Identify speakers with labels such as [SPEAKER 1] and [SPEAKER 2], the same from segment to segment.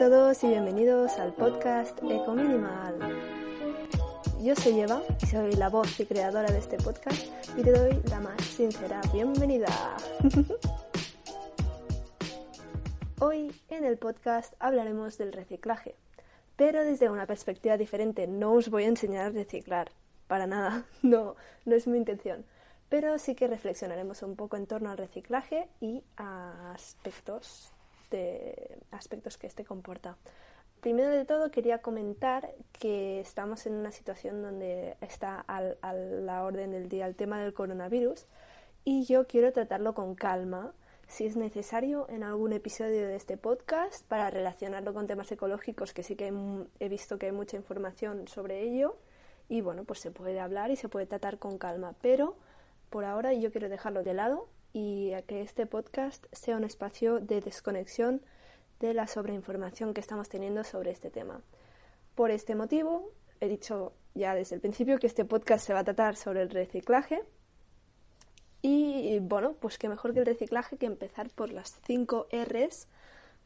[SPEAKER 1] todos y bienvenidos al podcast Eco Minimal. Yo soy Eva y soy la voz y creadora de este podcast y te doy la más sincera bienvenida. Hoy en el podcast hablaremos del reciclaje, pero desde una perspectiva diferente. No os voy a enseñar a reciclar, para nada, no, no es mi intención. Pero sí que reflexionaremos un poco en torno al reciclaje y a aspectos de aspectos que este comporta. Primero de todo quería comentar que estamos en una situación donde está a la orden del día el tema del coronavirus y yo quiero tratarlo con calma, si es necesario, en algún episodio de este podcast para relacionarlo con temas ecológicos, que sí que he visto que hay mucha información sobre ello. Y bueno, pues se puede hablar y se puede tratar con calma, pero por ahora yo quiero dejarlo de lado y a que este podcast sea un espacio de desconexión de la sobreinformación que estamos teniendo sobre este tema. Por este motivo, he dicho ya desde el principio que este podcast se va a tratar sobre el reciclaje. Y bueno, pues qué mejor que el reciclaje que empezar por las 5 R's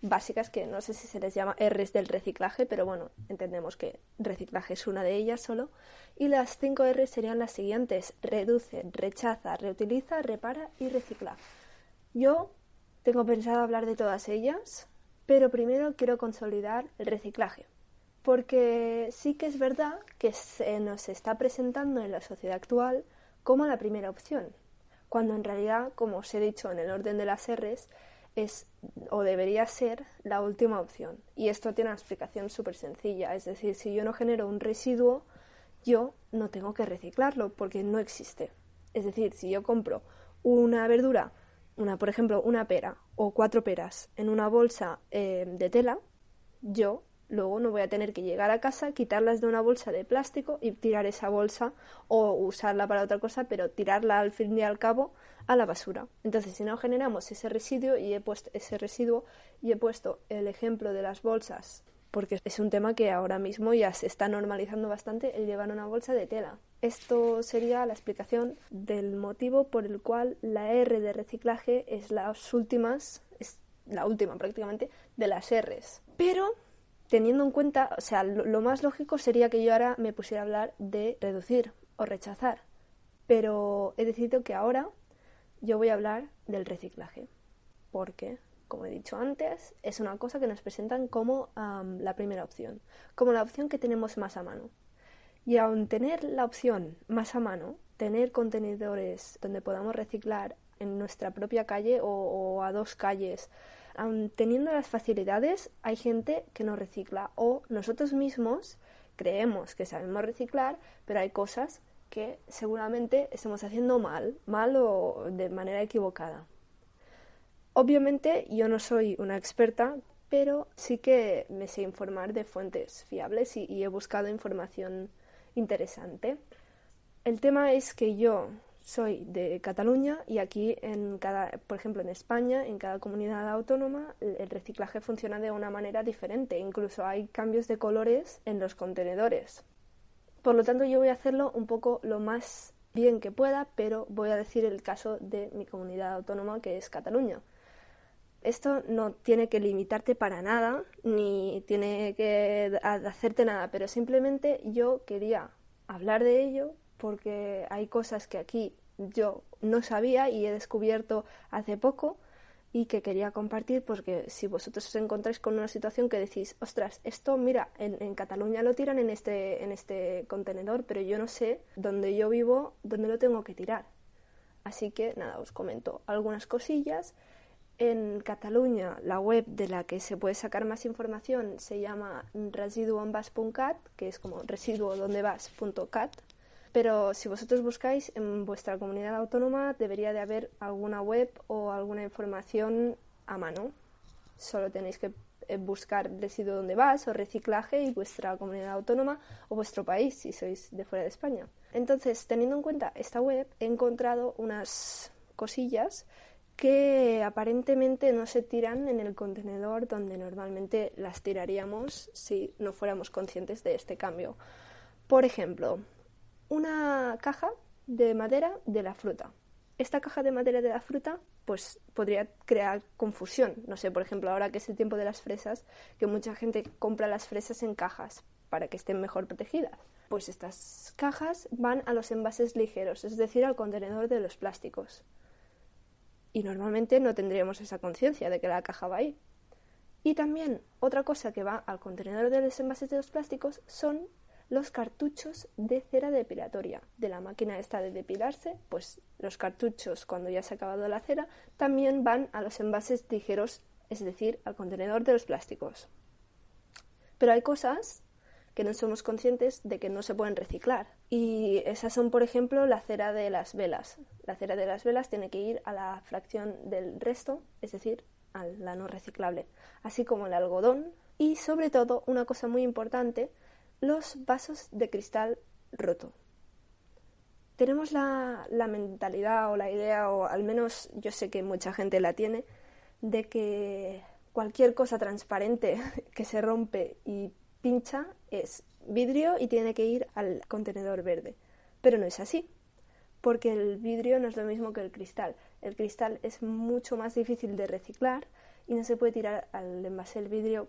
[SPEAKER 1] básicas que no sé si se les llama R's del reciclaje, pero bueno, entendemos que reciclaje es una de ellas solo. Y las cinco R's serían las siguientes: reduce, rechaza, reutiliza, repara y recicla. Yo tengo pensado hablar de todas ellas, pero primero quiero consolidar el reciclaje, porque sí que es verdad que se nos está presentando en la sociedad actual como la primera opción, cuando en realidad, como os he dicho en el orden de las R's, es o debería ser la última opción. Y esto tiene una explicación súper sencilla. Es decir, si yo no genero un residuo, yo no tengo que reciclarlo porque no existe. Es decir, si yo compro una verdura, una, por ejemplo, una pera o cuatro peras en una bolsa eh, de tela, yo luego no voy a tener que llegar a casa, quitarlas de una bolsa de plástico y tirar esa bolsa o usarla para otra cosa, pero tirarla al fin y al cabo a la basura. Entonces, si no generamos ese residuo y he puesto ese residuo y he puesto el ejemplo de las bolsas, porque es un tema que ahora mismo ya se está normalizando bastante el llevar una bolsa de tela. Esto sería la explicación del motivo por el cual la R de reciclaje es las últimas, es la última prácticamente de las Rs. Pero teniendo en cuenta, o sea, lo, más lógico sería que yo ahora me pusiera a hablar de reducir o rechazar. Pero he decidido que ahora yo voy a hablar del reciclaje. Porque, como he dicho antes, es una cosa que nos presentan como la primera opción, como la opción que tenemos más a mano. Y aun tener la opción más a mano, tener contenedores donde podamos reciclar en nuestra propia calle o a dos calles aun teniendo las facilidades, hay gente que no recicla o nosotros mismos creemos que sabemos reciclar, pero hay cosas que seguramente estamos haciendo mal, mal o de manera equivocada. Obviamente yo no soy una experta, pero sí que me sé informar de fuentes fiables y, y he buscado información interesante. El tema es que yo soy de Cataluña y aquí en cada, por ejemplo en España, en cada comunidad autónoma, el reciclaje funciona de una manera diferente. Incluso hay cambios de colores en los contenedores. Por lo tanto, yo voy a hacerlo un poco lo más bien que pueda, pero voy a decir el caso de mi comunidad autónoma que es Cataluña. Esto no tiene que limitarte para nada, ni tiene que hacerte nada, pero simplemente yo quería hablar de ello porque hay cosas que aquí yo no sabía y he descubierto hace poco y que quería compartir porque si vosotros os encontráis con una situación que decís, ostras, esto mira, en, Cataluña lo tiran en este, en este contenedor, pero yo no sé dónde yo vivo, dónde lo tengo que tirar. Así que nada, os comento algunas cosillas. En Cataluña, la web de la que se puede sacar más información se llama residuonvas.cat, que es como residuodondevas.cat, pero si vosotros buscáis en vuestra comunidad autónoma debería de haber alguna web o alguna información a mano. Solo tenéis que eh, buscar residuo donde vas o reciclaje y vuestra comunidad autónoma o vuestro país si sois de fuera de España. Entonces, teniendo en cuenta esta web, he encontrado unas cosillas que aparentemente no se tiran en el contenedor donde normalmente las tiraríamos si no fuéramos conscientes de este cambio. Por ejemplo, una caja de madera de la fruta. esta caja de madera de la fruta pues podría crear confusión. No sé, por ejemplo, ahora que es el tiempo de las fresas, que mucha gente compra las fresas en cajas para que estén mejor protegidas. Pues estas cajas van a los envases ligeros, es decir, al contenedor de los plásticos. Y normalmente no tendríamos esa conciencia de que la caja va ahí. Y también otra cosa que va al contenedor de los envases de los plásticos son los cartuchos de cera depilatoria de la máquina esta de depilarse, pues los cartuchos cuando ya se ha acabado la cera también van a los envases ligeros, es decir, al contenedor de los plásticos. Pero hay cosas que no somos conscientes de que no se pueden reciclar. Y esas son, por ejemplo, la cera de las velas. La cera de las velas tiene que ir a la fracción del resto, es decir, a la no reciclable, así como el algodón y, sobre todo, una cosa muy importante, los vasos de cristal roto. Tenemos la, mentalidad o la idea, o al menos yo sé que mucha gente la tiene, de que cualquier cosa transparente que se rompe y pincha es vidrio y tiene que ir al contenedor verde. Pero no es así, porque el vidrio no es lo mismo que el cristal. El cristal es mucho más difícil de reciclar y no se puede tirar al envase el vidrio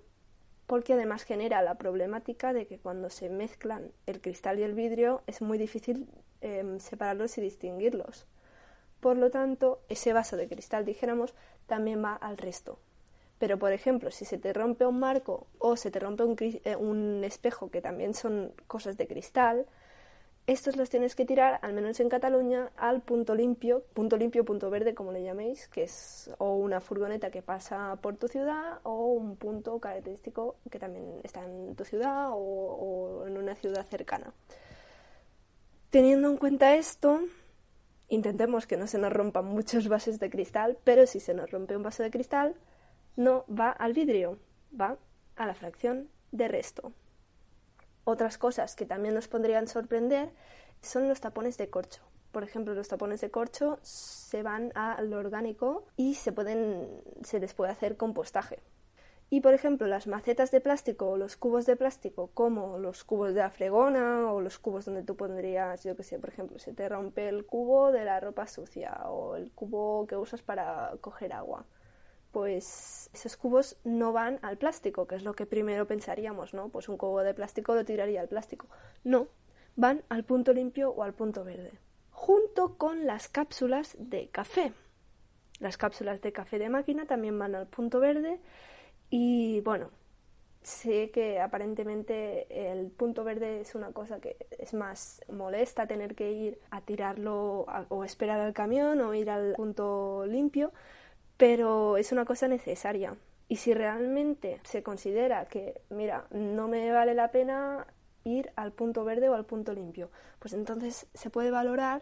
[SPEAKER 1] porque además genera la problemática de que cuando se mezclan el cristal y el vidrio es muy difícil em, separarlos y distinguirlos. Por lo tanto, ese vaso de cristal, dijéramos, también va al resto. Pero, por ejemplo, si se te rompe un marco o se te rompe un, eh, un espejo, que también son cosas de cristal, estos los tienes que tirar, al menos en Cataluña, al punto limpio, punto limpio, punto verde, como le llaméis, que es o una furgoneta que pasa por tu ciudad o un punto característico que también está en tu ciudad o, en una ciudad cercana. Teniendo en cuenta esto, intentemos que no se nos rompan muchos vasos de cristal, pero si se nos rompe un vaso de cristal, no va al vidrio, va a la fracción de resto. Otras cosas que también nos podrían sorprender son los tapones de corcho. Por ejemplo, los tapones de corcho se van al orgánico y se, pueden, se les puede hacer compostaje. Y por ejemplo, las macetas de plástico o los cubos de plástico, como los cubos de afregona o los cubos donde tú pondrías, yo que sé, por ejemplo, se te rompe el cubo de la ropa sucia o el cubo que usas para coger agua pues esos cubos no van al plástico, que es lo que primero pensaríamos, ¿no? Pues un cubo de plástico lo tiraría al plástico. No, van al punto limpio o al punto verde, junto con las cápsulas de café. Las cápsulas de café de máquina también van al punto verde y bueno, sé que aparentemente el punto verde es una cosa que es más molesta tener que ir a tirarlo o esperar al camión o ir al punto limpio, pero es una cosa necesaria. Y si realmente se considera que, mira, no me vale la pena ir al punto verde o al punto limpio, pues entonces se puede valorar,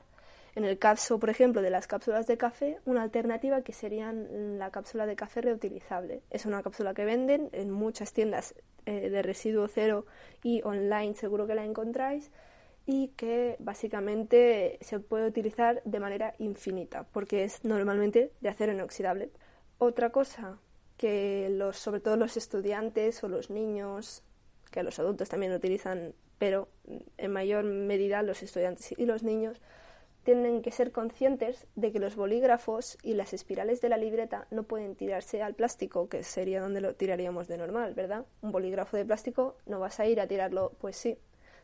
[SPEAKER 1] en el caso, por ejemplo, de las cápsulas de café, una alternativa que serían la cápsula de café reutilizable. Es una cápsula que venden en muchas tiendas eh, de residuo cero y online seguro que la encontráis y que básicamente se puede utilizar de manera infinita porque es normalmente de acero inoxidable. Otra cosa que los, sobre todo los estudiantes o los niños, que los adultos también lo utilizan, pero en mayor medida los estudiantes y los niños, tienen que ser conscientes de que los bolígrafos y las espirales de la libreta no pueden tirarse al plástico, que sería donde lo tiraríamos de normal, ¿verdad? Un bolígrafo de plástico no vas a ir a tirarlo, pues sí,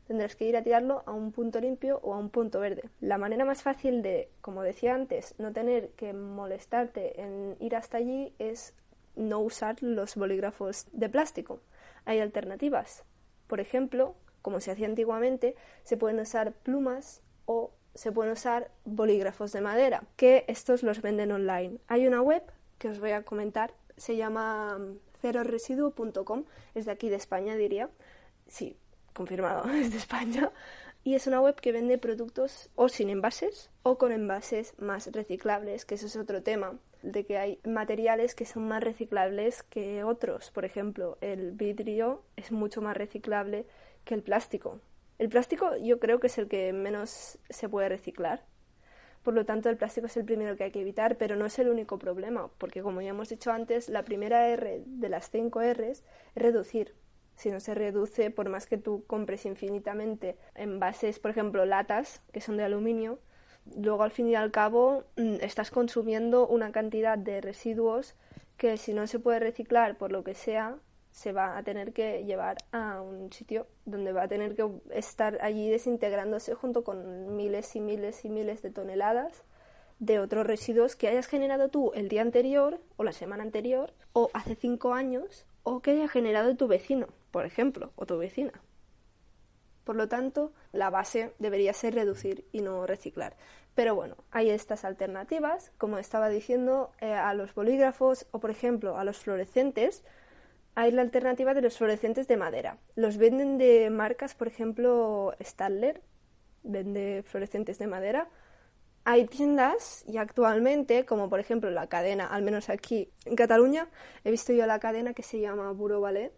[SPEAKER 1] tendrás que ir a tirarlo a un punto limpio o a un punto verde. La manera más fácil de, como decía antes, no tener que molestarte en ir hasta allí es no usar los bolígrafos de plástico. Hay alternativas. Por ejemplo, como se hacía antiguamente, se pueden usar plumas o se pueden usar bolígrafos de madera, que estos los venden online. Hay una web que os voy a comentar, se llama ceroresiduo.com, es de aquí de España diría. Sí, confirmado desde España, y es una web que vende productos o sin envases o con envases más reciclables, que eso es otro tema, de que hay materiales que son más reciclables que otros. Por ejemplo, el vidrio es mucho más reciclable que el plástico. El plástico yo creo que es el que menos se puede reciclar. Por lo tanto, el plástico es el primero que hay que evitar, pero no es el único problema, porque como ya hemos dicho antes, la primera R de las cinco Rs es reducir si no se reduce, por más que tú compres infinitamente envases, por ejemplo, latas, que son de aluminio, luego al fin y al cabo mm, estás consumiendo una cantidad de residuos que si no se puede reciclar por lo que sea, se va a tener que llevar a un sitio donde va a tener que estar allí desintegrándose junto con miles y miles y miles de toneladas de otros residuos que hayas generado tú el día anterior o la semana anterior o hace cinco años o que haya generado tu vecino, por ejemplo, o tu vecina. Por lo tanto, la base debería ser reducir y no reciclar. Pero bueno, hay estas alternativas, como estaba diciendo, eh, a los bolígrafos o, por ejemplo, a los fluorescentes. Hay la alternativa de los fluorescentes de madera. Los venden de marcas, por ejemplo, Stadler, vende fluorescentes de madera. Hay tiendas y actualmente, como por ejemplo la cadena, al menos aquí en Cataluña, he visto yo la cadena que se llama Buro Ballet,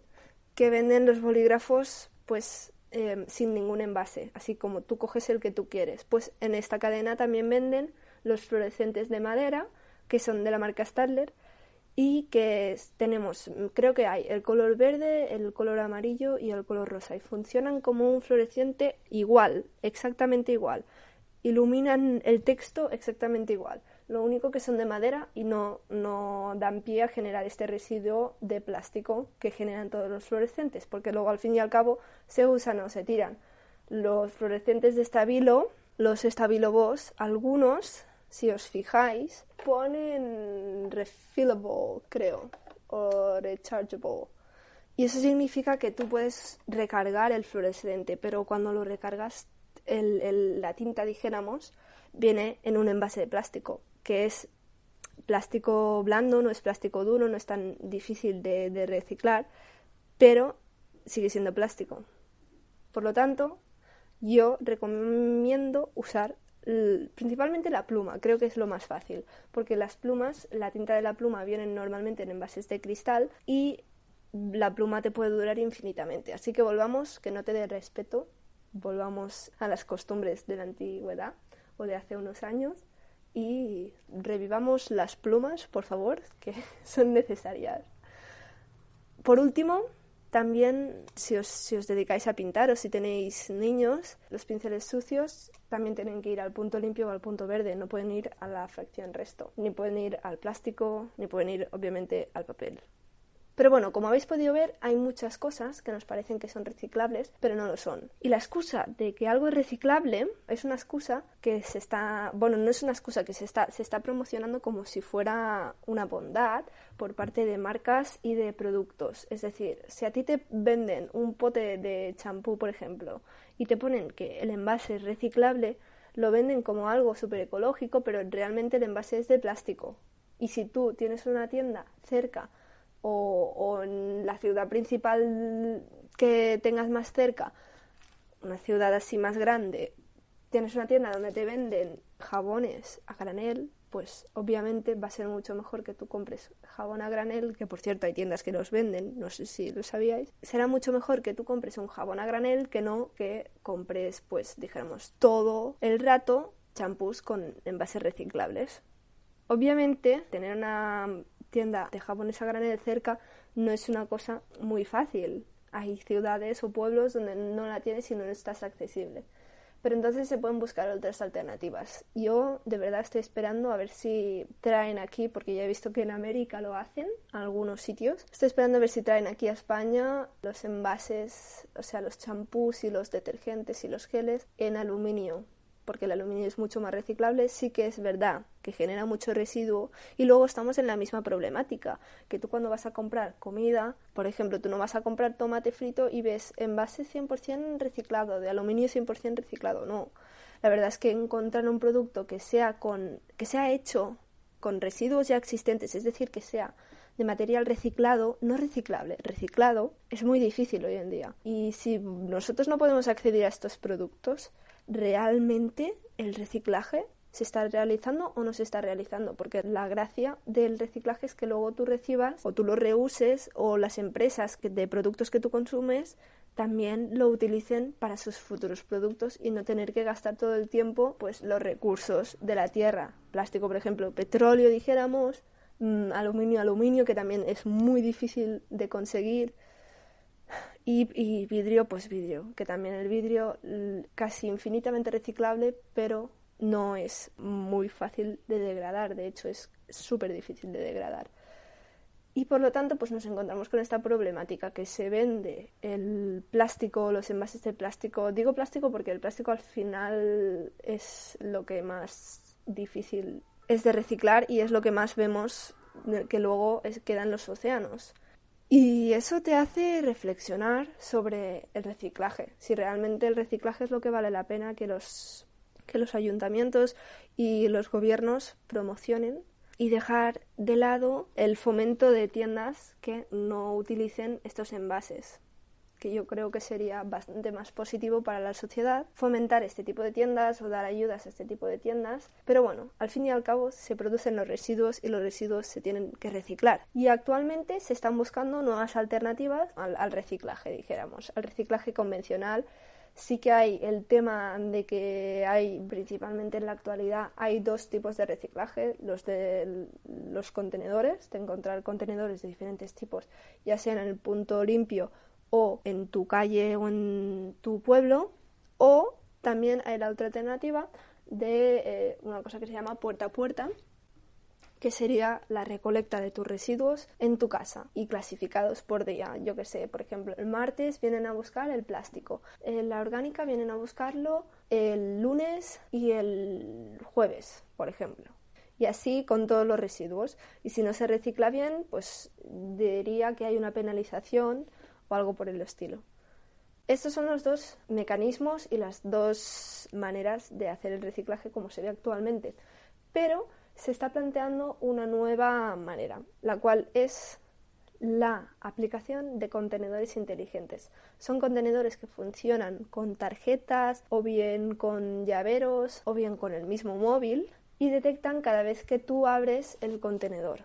[SPEAKER 1] que venden los bolígrafos pues Em, sin ningún envase, así como tú coges el que tú quieres. Pues en esta cadena también venden los fluorescentes de madera, que son de la marca Stadler, y que tenemos, creo que hay el color verde, el color amarillo y el color rosa, y funcionan como un fluorescente igual, exactamente igual. Iluminan el texto exactamente igual lo único que son de madera y no, no dan pie a generar este residuo de plástico que generan todos los fluorescentes, porque luego al fin y al cabo se usan o se tiran. Los fluorescentes de estabilo, los estabilo Boss, algunos, si os fijáis, ponen refillable, creo, o rechargeable. Y eso significa que tú puedes recargar el fluorescente, pero cuando lo recargas, la tinta, dijéramos, viene en un envase de plástico que es plástico blando, no es plástico duro, no es tan difícil de, reciclar, pero sigue siendo plástico. Por lo tanto, yo recomiendo usar principalmente la pluma, creo que es lo más fácil, porque las plumas, la tinta de la pluma viene normalmente en envases de cristal y la pluma te puede durar infinitamente. Así que volvamos, que no te dé respeto, volvamos a las costumbres de la antigüedad o de hace unos años y revivamos las plumas, por favor, que son necesarias. Por último, también si os, si os, dedicáis a pintar o si tenéis niños, los pinceles sucios también tienen que ir al punto limpio o al punto verde, no pueden ir a la fracción resto, ni pueden ir al plástico, ni pueden ir obviamente al papel. Pero bueno, como habéis podido ver, hay muchas cosas que nos parecen que son reciclables, pero no lo son. Y la excusa de que algo es reciclable es una excusa que se está, bueno, no es una excusa que se está, se está promocionando como si fuera una bondad por parte de marcas y de productos. Es decir, si a ti te venden un pote de champú, por ejemplo, y te ponen que el envase es reciclable, lo venden como algo súper ecológico, pero realmente el envase es de plástico. Y si tú tienes una tienda cerca o, en la ciudad principal que tengas más cerca, una ciudad así más grande, tienes una tienda donde te venden jabones a granel, pues obviamente va a ser mucho mejor que tú compres jabón a granel, que por cierto hay tiendas que los venden, no sé si lo sabíais. Será mucho mejor que tú compres un jabón a granel que no que compres, pues dijéramos, todo el rato champús con envases reciclables. Obviamente, tener una tienda de japonesa granel cerca no es una cosa muy fácil. Hay ciudades o pueblos donde no la tienes y no estás accesible. Pero entonces se pueden buscar otras alternativas. Yo de verdad estoy esperando a ver si traen aquí, porque ya he visto que en América lo hacen, algunos sitios. Estoy esperando a ver si traen aquí a España los envases, o sea, los champús y los detergentes y los geles en aluminio porque el aluminio es mucho más reciclable, sí que es verdad que genera mucho residuo y luego estamos en la misma problemática, que tú cuando vas a comprar comida, por ejemplo, tú no vas a comprar tomate frito y ves envase 100% reciclado, de aluminio 100% reciclado, no. La verdad es que encontrar un producto que sea con que sea hecho con residuos ya existentes, es decir, que sea de material reciclado, no reciclable, reciclado, es muy difícil hoy en día. Y si nosotros no podemos acceder a estos productos, realmente el reciclaje se está realizando o no se está realizando, porque la gracia del reciclaje es que luego tú recibas o tú lo reuses o las empresas de productos que tú consumes también lo utilicen para sus futuros productos y no tener que gastar todo el tiempo pues los recursos de la tierra, plástico por ejemplo, petróleo dijéramos, mm, aluminio, aluminio que también es muy difícil de conseguir y, vidrio, pues vidrio, que también el vidrio casi infinitamente reciclable, pero no es muy fácil de degradar, de hecho es súper difícil de degradar. Y por lo tanto, pues nos encontramos con esta problemática que se vende el plástico, los envases de plástico. Digo plástico porque el plástico al final es lo que más difícil es de reciclar y es lo que más vemos que luego queda en los océanos. Y eso te hace reflexionar sobre el reciclaje, si realmente el reciclaje es lo que vale la pena que los, que los ayuntamientos y los gobiernos promocionen y dejar de lado el fomento de tiendas que no utilicen estos envases que yo creo que sería bastante más positivo para la sociedad fomentar este tipo de tiendas o dar ayudas a este tipo de tiendas. Pero bueno, al fin y al cabo se producen los residuos y los residuos se tienen que reciclar. Y actualmente se están buscando nuevas alternativas al, reciclaje, dijéramos, al reciclaje convencional sí que hay el tema de que hay, principalmente en la actualidad, hay dos tipos de reciclaje, los de los contenedores, de encontrar contenedores de diferentes tipos, ya sea en el punto limpio o en tu calle o en tu pueblo, o también hay la otra alternativa de eh, una cosa que se llama puerta a puerta, que sería la recolecta de tus residuos en tu casa y clasificados por día. Yo que sé, por ejemplo, el martes vienen a buscar el plástico, en la orgánica vienen a buscarlo el lunes y el jueves, por ejemplo. Y así con todos los residuos. Y si no se recicla bien, pues diría que hay una penalización o algo por el estilo. Estos son los dos mecanismos y las dos maneras de hacer el reciclaje como se ve actualmente. Pero se está planteando una nueva manera, la cual es la aplicación de contenedores inteligentes. Son contenedores que funcionan con tarjetas o bien con llaveros o bien con el mismo móvil y detectan cada vez que tú abres el contenedor.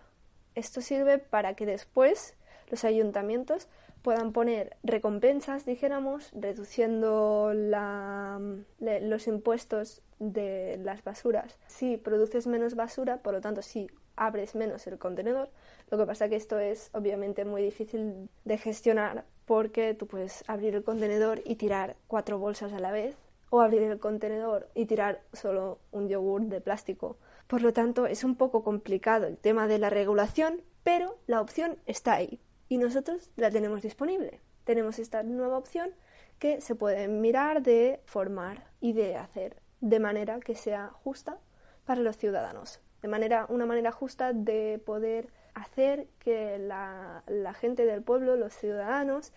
[SPEAKER 1] Esto sirve para que después los ayuntamientos puedan poner recompensas, dijéramos, reduciendo los impuestos de las basuras. Si produces menos basura, por lo tanto, si abres menos el contenedor, lo que pasa que esto es obviamente muy difícil de gestionar porque tú puedes abrir el contenedor y tirar cuatro bolsas a la vez o abrir el contenedor y tirar solo un yogur de plástico. Por lo tanto, es un poco complicado el tema de la regulación, pero la opción está ahí y nosotros la tenemos disponible. Tenemos esta nueva opción que se puede mirar de formar y de hacer de manera que sea justa para los ciudadanos. De manera, una manera justa de poder hacer que la, la gente del pueblo, los ciudadanos,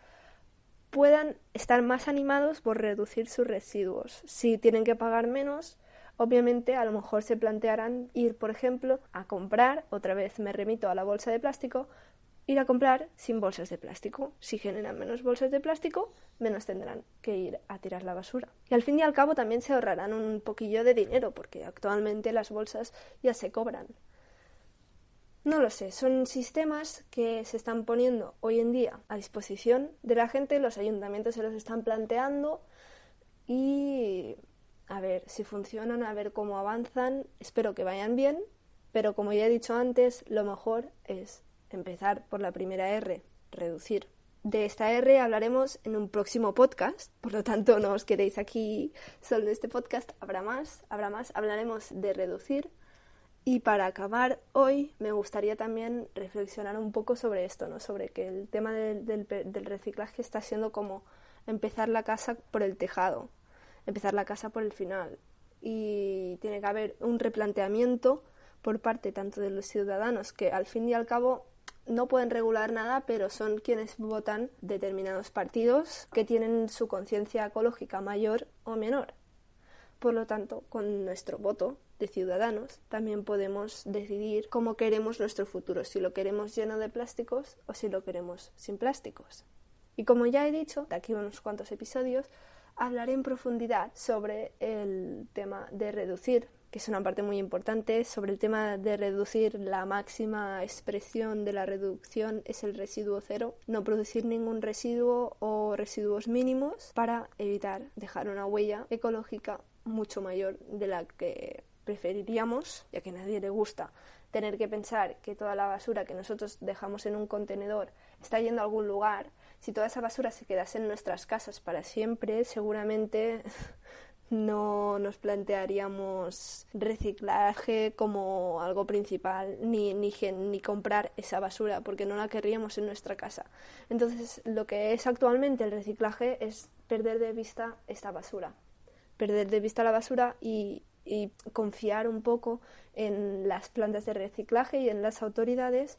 [SPEAKER 1] puedan estar más animados por reducir sus residuos. Si tienen que pagar menos, obviamente a lo mejor se plantearán ir, por ejemplo, a comprar, otra vez me remito a la bolsa de plástico, ir a comprar sin bolsas de plástico. Si generan menos bolsas de plástico, menos tendrán que ir a tirar la basura. Y al fin y al cabo también se ahorrarán un poquillo de dinero, porque actualmente las bolsas ya se cobran. No lo sé, son sistemas que se están poniendo hoy en día a disposición de la gente, los ayuntamientos se los están planteando y a ver si funcionan, a ver cómo avanzan, espero que vayan bien, pero como ya he dicho antes, lo mejor es empezar por la primera R, reducir. De esta R hablaremos en un próximo podcast, por lo tanto no os quedéis aquí solo en este podcast, habrá más, habrá más, hablaremos de reducir. Y para acabar hoy me gustaría también reflexionar un poco sobre esto, ¿no? sobre que el tema del, del reciclaje está siendo como empezar la casa por el tejado, empezar la casa por el final. Y tiene que haber un replanteamiento por parte tanto de los ciudadanos que al fin y al cabo no pueden regular nada, pero son quienes votan determinados partidos que tienen su conciencia ecológica mayor o menor. Por lo tanto, con nuestro voto de ciudadanos también podemos decidir cómo queremos nuestro futuro, si lo queremos lleno de plásticos o si lo queremos sin plásticos. Y como ya he dicho, de aquí unos cuantos episodios, hablaré en profundidad sobre el tema de reducir que es una parte muy importante. Sobre el tema de reducir, la máxima expresión de la reducción es el residuo cero. No producir ningún residuo o residuos mínimos para evitar dejar una huella ecológica mucho mayor de la que preferiríamos, ya que a nadie le gusta tener que pensar que toda la basura que nosotros dejamos en un contenedor está yendo a algún lugar. Si toda esa basura se quedase en nuestras casas para siempre, seguramente no nos plantearíamos reciclaje como algo principal ni, ni, ni, comprar esa basura porque no la querríamos en nuestra casa. Entonces, lo que es actualmente el reciclaje es perder de vista esta basura. Perder de vista la basura y, y confiar un poco en las plantas de reciclaje y en las autoridades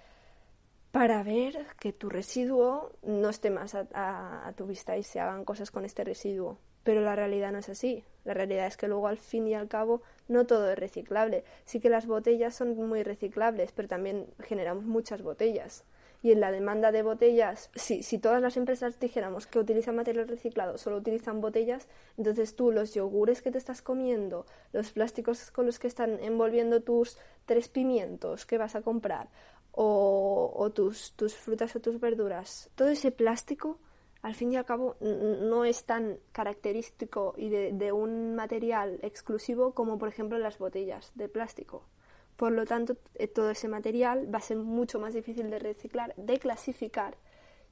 [SPEAKER 1] para ver que tu residuo no esté más a, tu vista y se hagan cosas con este residuo. Pero la realidad no es así. La realidad es que luego al fin y al cabo no todo es reciclable. Sí que las botellas son muy reciclables, pero también generamos muchas botellas. Y en la demanda de botellas, si, si todas las empresas dijéramos que utilizan material reciclado, solo utilizan botellas, entonces tú los yogures que te estás comiendo, los plásticos con los que están envolviendo tus tres pimientos que vas a comprar, o, tus, tus frutas o tus verduras, todo ese plástico al fin y al cabo no es tan característico y de, un material exclusivo como por ejemplo las botellas de plástico. Por lo tanto, eh, todo ese material va a ser mucho más difícil de reciclar, de clasificar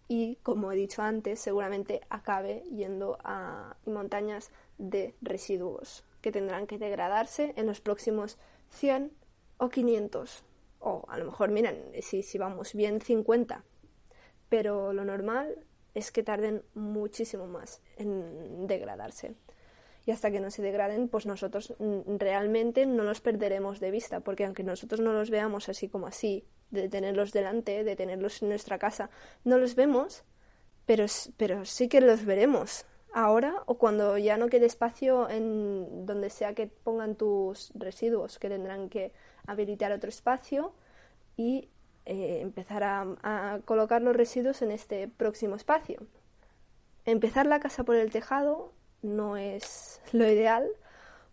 [SPEAKER 1] y, como he dicho antes, seguramente acabe yendo a montañas de residuos que tendrán que degradarse en los próximos 100 o 500 o a lo mejor, miren, si, si vamos bien 50, pero lo normal es que tarden muchísimo más en degradarse. Y hasta que no se degraden, pues nosotros realmente no los perderemos de vista, porque aunque nosotros no los veamos así como así, de tenerlos delante, de tenerlos en nuestra casa, no los vemos, pero, pero sí que los veremos ahora o cuando ya no quede espacio en donde sea que pongan tus residuos, que tendrán que habilitar otro espacio y eh, empezar a, colocar los residuos en este próximo espacio. Empezar la casa por el tejado no es lo ideal,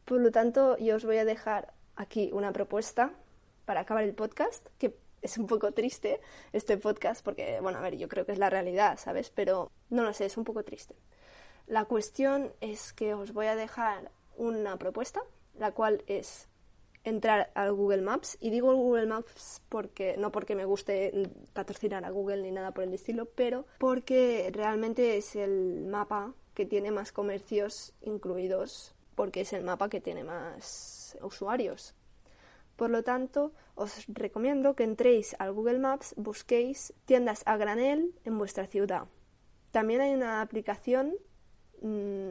[SPEAKER 1] por lo tanto yo os voy a dejar aquí una propuesta para acabar el podcast, que es un poco triste este podcast porque, bueno, a ver, yo creo que es la realidad, ¿sabes? Pero no lo sé, es un poco triste. La cuestión es que os voy a dejar una propuesta, la cual es entrar al Google Maps. Y digo Google Maps porque no porque me guste patrocinar a Google ni nada por el estilo, pero porque realmente es el mapa que tiene más comercios incluidos, porque es el mapa que tiene más usuarios. Por lo tanto, os recomiendo que entréis al Google Maps, busquéis tiendas a granel en vuestra ciudad. También hay una aplicación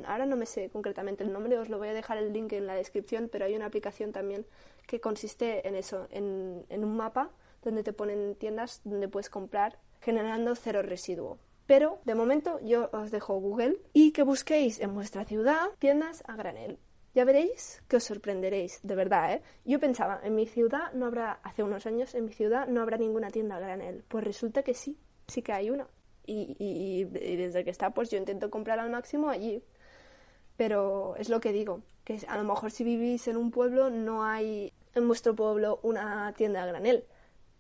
[SPEAKER 1] ahora no me sé concretamente el nombre, os lo voy a dejar el link en la descripción, pero hay una aplicación también que consiste en eso, en, un mapa donde te ponen tiendas donde puedes comprar generando cero residuo. Pero de momento yo os dejo Google y que busquéis en vuestra ciudad tiendas a granel. Ya veréis que os sorprenderéis, de verdad, ¿eh? Yo pensaba, en mi ciudad no habrá, hace unos años, en mi ciudad no habrá ninguna tienda a granel. Pues resulta que sí, sí que hay una y, desde que está pues yo intento comprar al máximo allí. Pero es lo que digo, que a lo mejor si vivís en un pueblo no hay en vuestro pueblo una tienda a granel,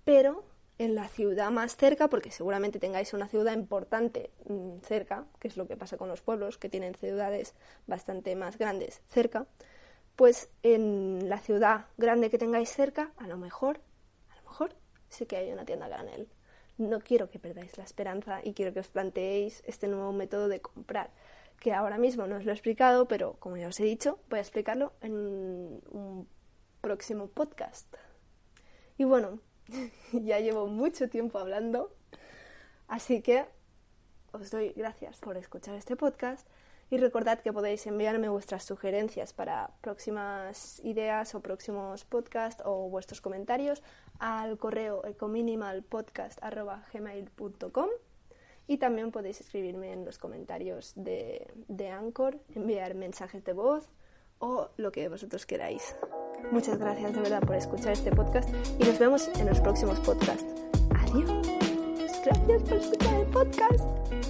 [SPEAKER 1] pero en la ciudad más cerca, porque seguramente tengáis una ciudad importante mm, cerca, que es lo que pasa con los pueblos, que tienen ciudades bastante más grandes cerca, pues en la ciudad grande que tengáis cerca, a lo mejor, a lo mejor sí que hay una tienda a granel no quiero que perdáis la esperanza y quiero que os planteéis este nuevo método de comprar, que ahora mismo no os lo he explicado, pero como ya os he dicho, voy a explicarlo en un próximo podcast. Y bueno, ya llevo mucho tiempo hablando, así que os doy gracias por escuchar este podcast y recordad que podéis enviarme vuestras sugerencias para próximas ideas o próximos podcasts o vuestros comentarios al correo ecominimalpodcast.gmail.com y también podéis escribirme en los comentarios de, de Anchor, enviar mensajes de voz o lo que vosotros queráis. Muchas gracias de verdad por escuchar este podcast y nos vemos en los próximos podcasts. Adiós. Gracias por escuchar el podcast.